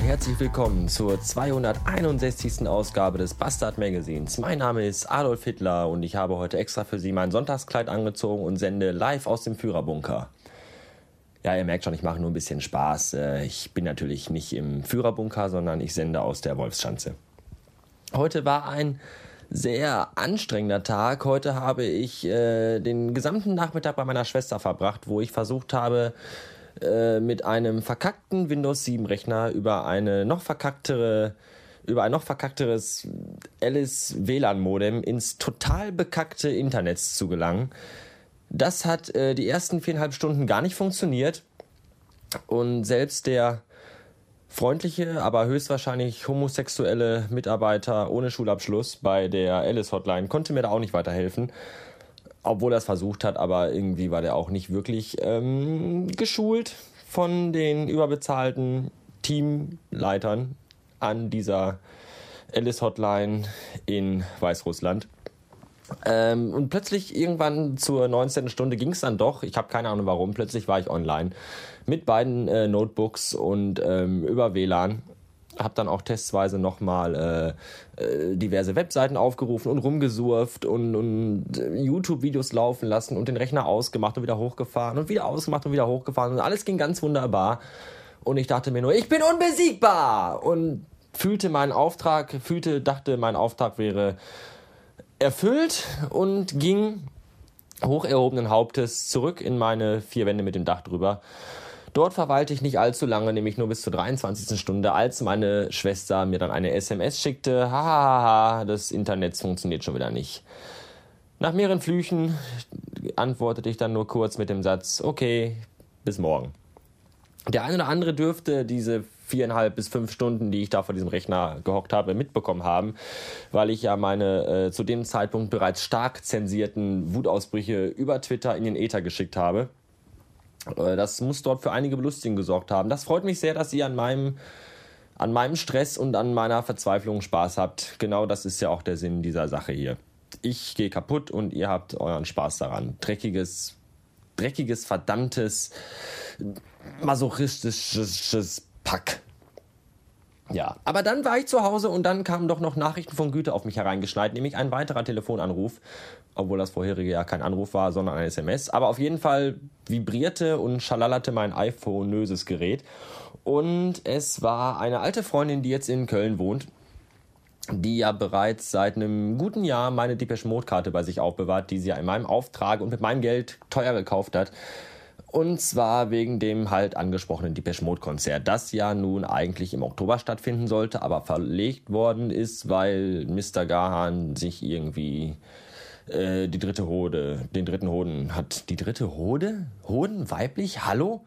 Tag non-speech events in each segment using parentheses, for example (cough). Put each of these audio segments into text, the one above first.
herzlich willkommen zur 261. Ausgabe des Bastard Magazins. Mein Name ist Adolf Hitler und ich habe heute extra für Sie mein Sonntagskleid angezogen und sende live aus dem Führerbunker. Ja, ihr merkt schon, ich mache nur ein bisschen Spaß. Äh, ich bin natürlich nicht im Führerbunker, sondern ich sende aus der Wolfschanze. Heute war ein sehr anstrengender Tag. Heute habe ich äh, den gesamten Nachmittag bei meiner Schwester verbracht, wo ich versucht habe, äh, mit einem verkackten Windows 7 Rechner über eine noch verkacktere über ein noch verkackteres Alice WLAN Modem ins total bekackte Internet zu gelangen. Das hat äh, die ersten viereinhalb Stunden gar nicht funktioniert und selbst der freundliche, aber höchstwahrscheinlich homosexuelle Mitarbeiter ohne Schulabschluss bei der Alice Hotline konnte mir da auch nicht weiterhelfen obwohl er es versucht hat, aber irgendwie war der auch nicht wirklich ähm, geschult von den überbezahlten Teamleitern an dieser Alice Hotline in Weißrussland. Ähm, und plötzlich irgendwann zur 19. Stunde ging es dann doch. Ich habe keine Ahnung warum. Plötzlich war ich online mit beiden äh, Notebooks und ähm, über WLAN habe dann auch testweise nochmal äh, äh, diverse Webseiten aufgerufen und rumgesurft und, und äh, YouTube-Videos laufen lassen und den Rechner ausgemacht und wieder hochgefahren und wieder ausgemacht und wieder hochgefahren und alles ging ganz wunderbar. Und ich dachte mir nur, ich bin unbesiegbar! Und fühlte meinen Auftrag, fühlte, dachte, mein Auftrag wäre erfüllt und ging hoch erhobenen Hauptes zurück in meine vier Wände mit dem Dach drüber Dort verweilte ich nicht allzu lange, nämlich nur bis zur 23. Stunde, als meine Schwester mir dann eine SMS schickte. Hahaha, das Internet funktioniert schon wieder nicht. Nach mehreren Flüchen antwortete ich dann nur kurz mit dem Satz, okay, bis morgen. Der eine oder andere dürfte diese viereinhalb bis fünf Stunden, die ich da vor diesem Rechner gehockt habe, mitbekommen haben, weil ich ja meine äh, zu dem Zeitpunkt bereits stark zensierten Wutausbrüche über Twitter in den Äther geschickt habe. Äh, das muss dort für einige Belustigung gesorgt haben. Das freut mich sehr, dass ihr an meinem, an meinem Stress und an meiner Verzweiflung Spaß habt. Genau das ist ja auch der Sinn dieser Sache hier. Ich gehe kaputt und ihr habt euren Spaß daran. Dreckiges, dreckiges, verdammtes, masochistisches Pack. Ja, aber dann war ich zu Hause und dann kamen doch noch Nachrichten von Güte auf mich hereingeschneit, nämlich ein weiterer Telefonanruf, obwohl das vorherige ja kein Anruf war, sondern ein SMS. Aber auf jeden Fall vibrierte und schalallerte mein iPhone-nöses Gerät. Und es war eine alte Freundin, die jetzt in Köln wohnt, die ja bereits seit einem guten Jahr meine Depeche Mode Karte bei sich aufbewahrt, die sie ja in meinem Auftrag und mit meinem Geld teuer gekauft hat. Und zwar wegen dem halt angesprochenen Depeche Mode Konzert, das ja nun eigentlich im Oktober stattfinden sollte, aber verlegt worden ist, weil Mr. Gahan sich irgendwie äh, die dritte Hode, den dritten Hoden hat. Die dritte Hode? Hoden? Weiblich? Hallo?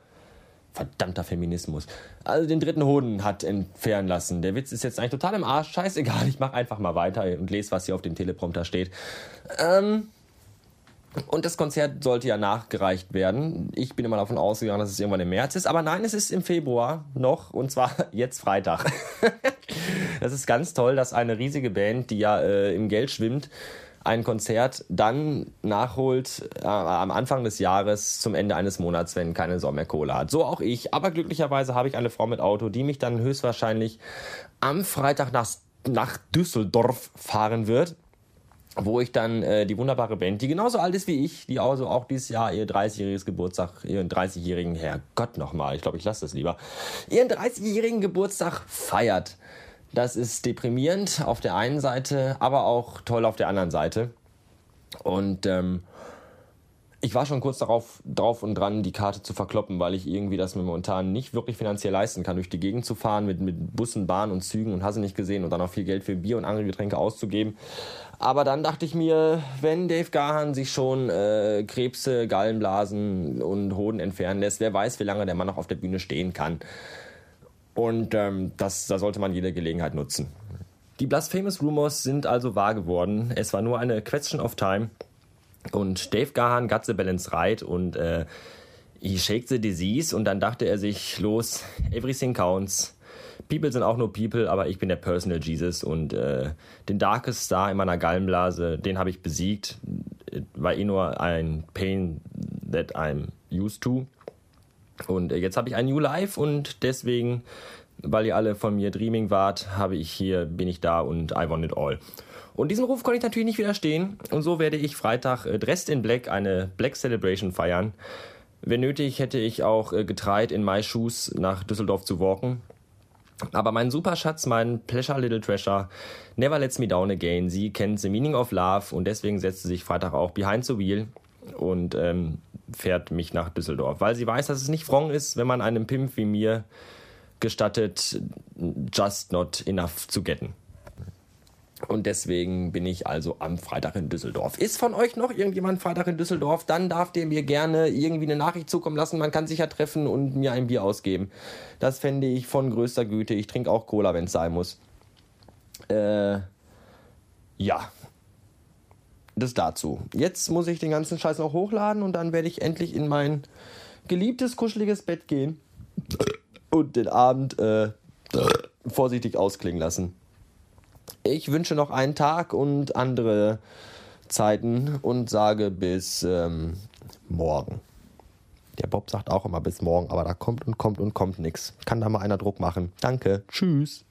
Verdammter Feminismus. Also den dritten Hoden hat entfernen lassen. Der Witz ist jetzt eigentlich total im Arsch. Scheißegal, ich mach einfach mal weiter und lese, was hier auf dem Teleprompter steht. Ähm, und das Konzert sollte ja nachgereicht werden. Ich bin immer davon ausgegangen, dass es irgendwann im März ist. Aber nein, es ist im Februar noch. Und zwar (laughs) jetzt Freitag. (laughs) das ist ganz toll, dass eine riesige Band, die ja äh, im Geld schwimmt, ein Konzert dann nachholt äh, am Anfang des Jahres zum Ende eines Monats, wenn keine Sau mehr Kohle hat. So auch ich. Aber glücklicherweise habe ich eine Frau mit Auto, die mich dann höchstwahrscheinlich am Freitag nach, nach Düsseldorf fahren wird wo ich dann äh, die wunderbare Band, die genauso alt ist wie ich, die also auch dieses Jahr ihr 30-jähriges Geburtstag, ihren 30-jährigen, Herrgott nochmal, ich glaube, ich lasse das lieber, ihren 30-jährigen Geburtstag feiert. Das ist deprimierend auf der einen Seite, aber auch toll auf der anderen Seite. Und ähm, ich war schon kurz darauf drauf und dran, die Karte zu verkloppen, weil ich irgendwie das momentan nicht wirklich finanziell leisten kann, durch die Gegend zu fahren mit, mit Bussen, Bahnen und Zügen und hast nicht gesehen und dann auch viel Geld für Bier und andere Getränke auszugeben. Aber dann dachte ich mir, wenn Dave Gahan sich schon äh, Krebse, Gallenblasen und Hoden entfernen lässt, wer weiß, wie lange der Mann noch auf der Bühne stehen kann. Und ähm, das, da sollte man jede Gelegenheit nutzen. Die Blasphemous Rumors sind also wahr geworden. Es war nur eine Question of Time. Und Dave Gahan got the balance right und äh, he shake the disease und dann dachte er sich, los, everything counts. People sind auch nur People, aber ich bin der Personal Jesus und äh, den Darkest Star in meiner Gallenblase, den habe ich besiegt. War eh nur ein Pain that I'm used to. Und äh, jetzt habe ich ein New Life und deswegen weil ihr alle von mir Dreaming wart, habe ich hier, bin ich da und I want it all. Und diesem Ruf konnte ich natürlich nicht widerstehen. Und so werde ich Freitag äh, dressed in Black eine Black Celebration feiern. Wenn nötig, hätte ich auch äh, getreid in My Shoes nach Düsseldorf zu walken. Aber mein Superschatz, mein Pleasure Little Treasure, Never Lets Me Down Again, sie kennt The Meaning of Love und deswegen setzt sie sich Freitag auch behind the wheel und ähm, fährt mich nach Düsseldorf, weil sie weiß, dass es nicht wrong ist, wenn man einem Pimp wie mir gestattet, just not enough zu getten. Und deswegen bin ich also am Freitag in Düsseldorf. Ist von euch noch irgendjemand Freitag in Düsseldorf? Dann darf der mir gerne irgendwie eine Nachricht zukommen lassen. Man kann sich ja treffen und mir ein Bier ausgeben. Das fände ich von größter Güte. Ich trinke auch Cola, wenn es sein muss. Äh, ja. Das dazu. Jetzt muss ich den ganzen Scheiß noch hochladen und dann werde ich endlich in mein geliebtes, kuscheliges Bett gehen und den Abend äh, vorsichtig ausklingen lassen. Ich wünsche noch einen Tag und andere Zeiten und sage bis ähm, morgen. Der Bob sagt auch immer bis morgen, aber da kommt und kommt und kommt nichts. Kann da mal einer Druck machen. Danke. Tschüss.